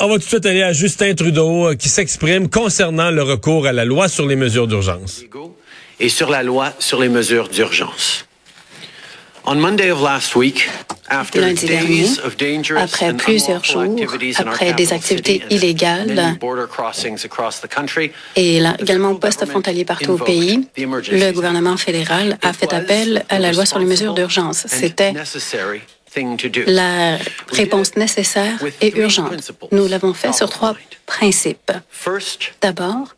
On va tout de suite aller à Justin Trudeau euh, qui s'exprime concernant le recours à la loi sur les mesures d'urgence. Et sur la loi sur les mesures d'urgence. On Monday of last week, after Lundi dernier, days of dangerous après and plusieurs jours, après des activités illégales many border crossings across the country, et là, the également federal poste government frontalier partout au pays, le gouvernement fédéral a fait appel à la loi sur les mesures d'urgence. C'était la réponse nécessaire et urgente. Nous l'avons fait sur trois principes. First, D'abord,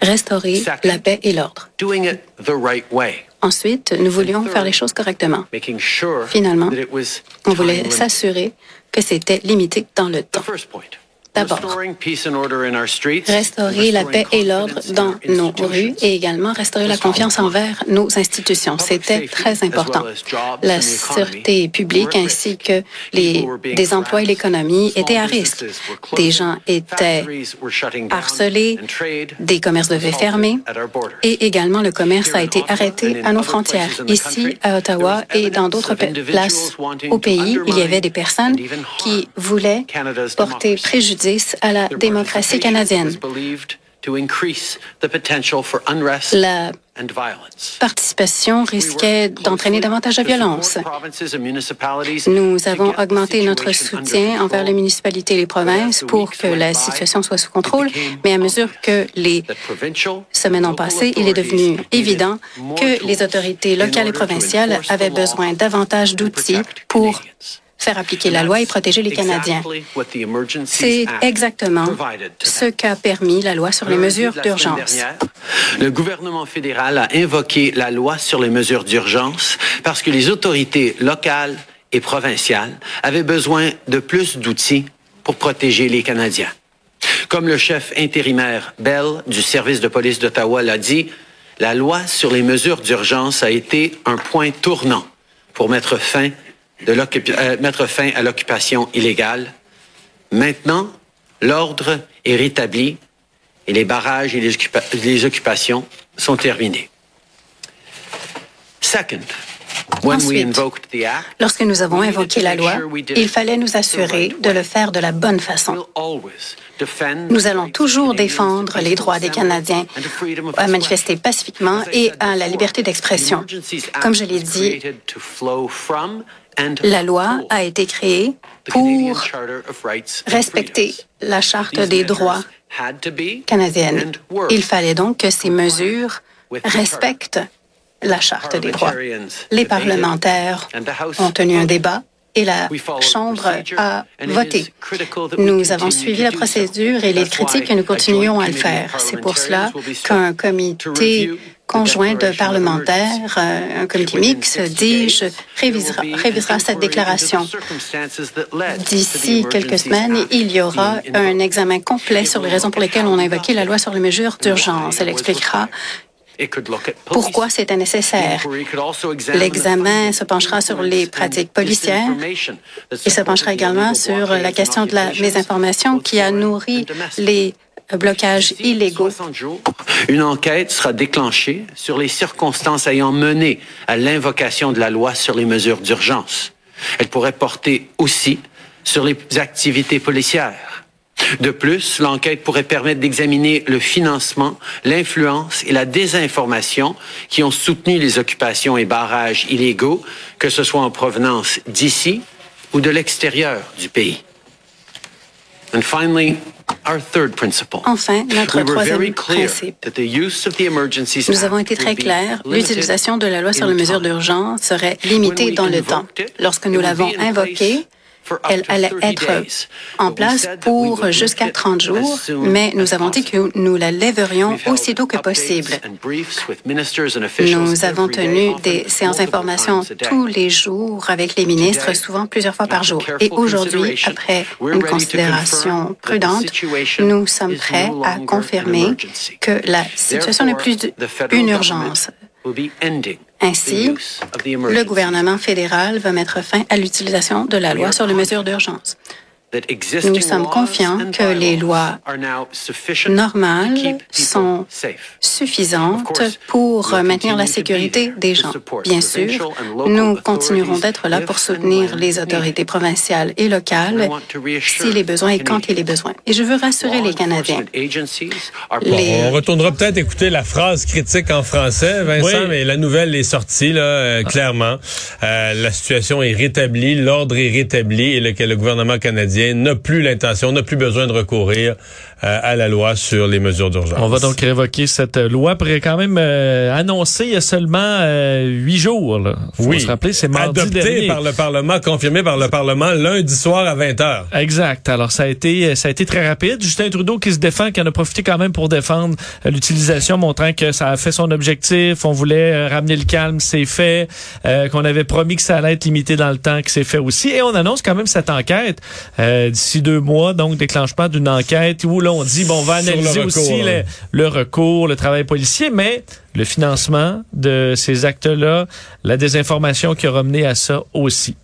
restaurer la paix et l'ordre. Ensuite, nous voulions faire les choses correctement. Finalement, On voulait s'assurer que c'était limité dans le temps. D'abord, Restaurer la paix et l'ordre dans nos rues et également restaurer la confiance envers nos institutions. C'était très important. La sûreté publique ainsi que les, des emplois et l'économie étaient à risque. Des gens étaient harcelés, des commerces devaient fermer. et également le commerce a été arrêté à nos frontières. Ici, à Ottawa et dans d'autres places. au pays, il y avait des personnes qui voulaient porter préjudice à la démocratie canadienne. La participation risquait d'entraîner davantage de violence. Nous avons augmenté notre soutien envers les municipalités et les provinces pour que la situation soit sous contrôle, mais à mesure que les semaines ont passé, il est devenu évident que les autorités locales et provinciales avaient besoin davantage d'outils pour faire appliquer la loi et protéger les Canadiens. C'est exactement ce qu'a permis la loi sur les mesures d'urgence. Le gouvernement fédéral a invoqué la loi sur les mesures d'urgence parce que les autorités locales et provinciales avaient besoin de plus d'outils pour protéger les Canadiens. Comme le chef intérimaire Bell du service de police d'Ottawa l'a dit, la loi sur les mesures d'urgence a été un point tournant pour mettre fin, de euh, mettre fin à l'occupation illégale. Maintenant, l'ordre est rétabli et les barrages et les, occupa- les occupations sont terminés. Second, Ensuite, Lorsque nous avons invoqué la loi, il it fallait nous assurer de le faire de la bonne façon. Nous allons toujours défendre les droits des Canadiens à manifester pacifiquement et à la liberté d'expression. Comme je l'ai dit, la loi a été créée pour respecter la Charte des droits canadienne. Il fallait donc que ces mesures respectent la Charte des droits. Les parlementaires ont tenu un débat et la Chambre a voté. Nous avons suivi la procédure et il est That's critique que why nous continuions à le faire. C'est pour cela qu'un comité conjoint de parlementaires, euh, un comité mixte, 60 dis-je, days, révisera, révisera cette déclaration. D'ici quelques semaines, il y aura un examen complet sur les raisons pour lesquelles on a invoqué la loi sur les mesures d'urgence. Elle expliquera pourquoi c'était nécessaire. L'examen se penchera sur les pratiques policières. Il se penchera également sur la question de la mésinformation qui a nourri les blocages illégaux. 60 jours, une enquête sera déclenchée sur les circonstances ayant mené à l'invocation de la loi sur les mesures d'urgence. Elle pourrait porter aussi sur les activités policières. De plus, l'enquête pourrait permettre d'examiner le financement, l'influence et la désinformation qui ont soutenu les occupations et barrages illégaux, que ce soit en provenance d'ici ou de l'extérieur du pays. And finally. Enfin, notre troisième clear principe. that the use of the Emergencies Nous avons été très would be clairs, limited l'utilisation de la loi sur les in mesures time. d'urgence serait When limitée we dans le temps. invoked it, Lorsque nous l'avons invoquée, elle allait 30 être en place pour jusqu'à lift it 30 as jours, mais nous avons dit que nous la lèverions aussitôt que possible. Nous avons tenu des séances d'information tous les jours avec les ministres, souvent plusieurs fois par jour. Et aujourd'hui, après une considération prudente, nous sommes prêts à confirmer que la situation n'est plus une urgence. Ainsi, le gouvernement fédéral va mettre fin à l'utilisation de la loi sur les mesures d'urgence. Nous sommes confiants que les lois normales sont suffisantes pour maintenir la sécurité des gens. Bien sûr, nous continuerons d'être là pour soutenir les autorités provinciales et locales s'il est besoin et quand il est besoin. Et je veux rassurer les Canadiens. On retournera peut-être écouter la phrase critique en français, Vincent, mais la nouvelle est sortie, là, euh, clairement. Euh, la situation est rétablie, l'ordre est rétabli et le, le gouvernement canadien n'a plus l'intention, n'a plus besoin de recourir euh, à la loi sur les mesures d'urgence. On va donc révoquer cette loi quand même euh, annoncée il y a seulement euh, huit jours. Là. Faut oui, se rappeler, c'est mardi adopté par le Parlement, confirmé par le Parlement lundi soir à 20 h. Exact. Alors ça a été ça a été très rapide. Justin Trudeau qui se défend, qui en a profité quand même pour défendre l'utilisation, montrant que ça a fait son objectif. On voulait ramener le calme, c'est fait. qu'on avait promis que ça allait être limité dans le temps, que c'est fait aussi. Et on annonce quand même cette enquête d'ici deux mois, donc déclenchement d'une enquête où on dit, bon, on va analyser aussi hein. le, recours, le travail policier, mais le financement de ces actes-là, la désinformation qui a mené à ça aussi.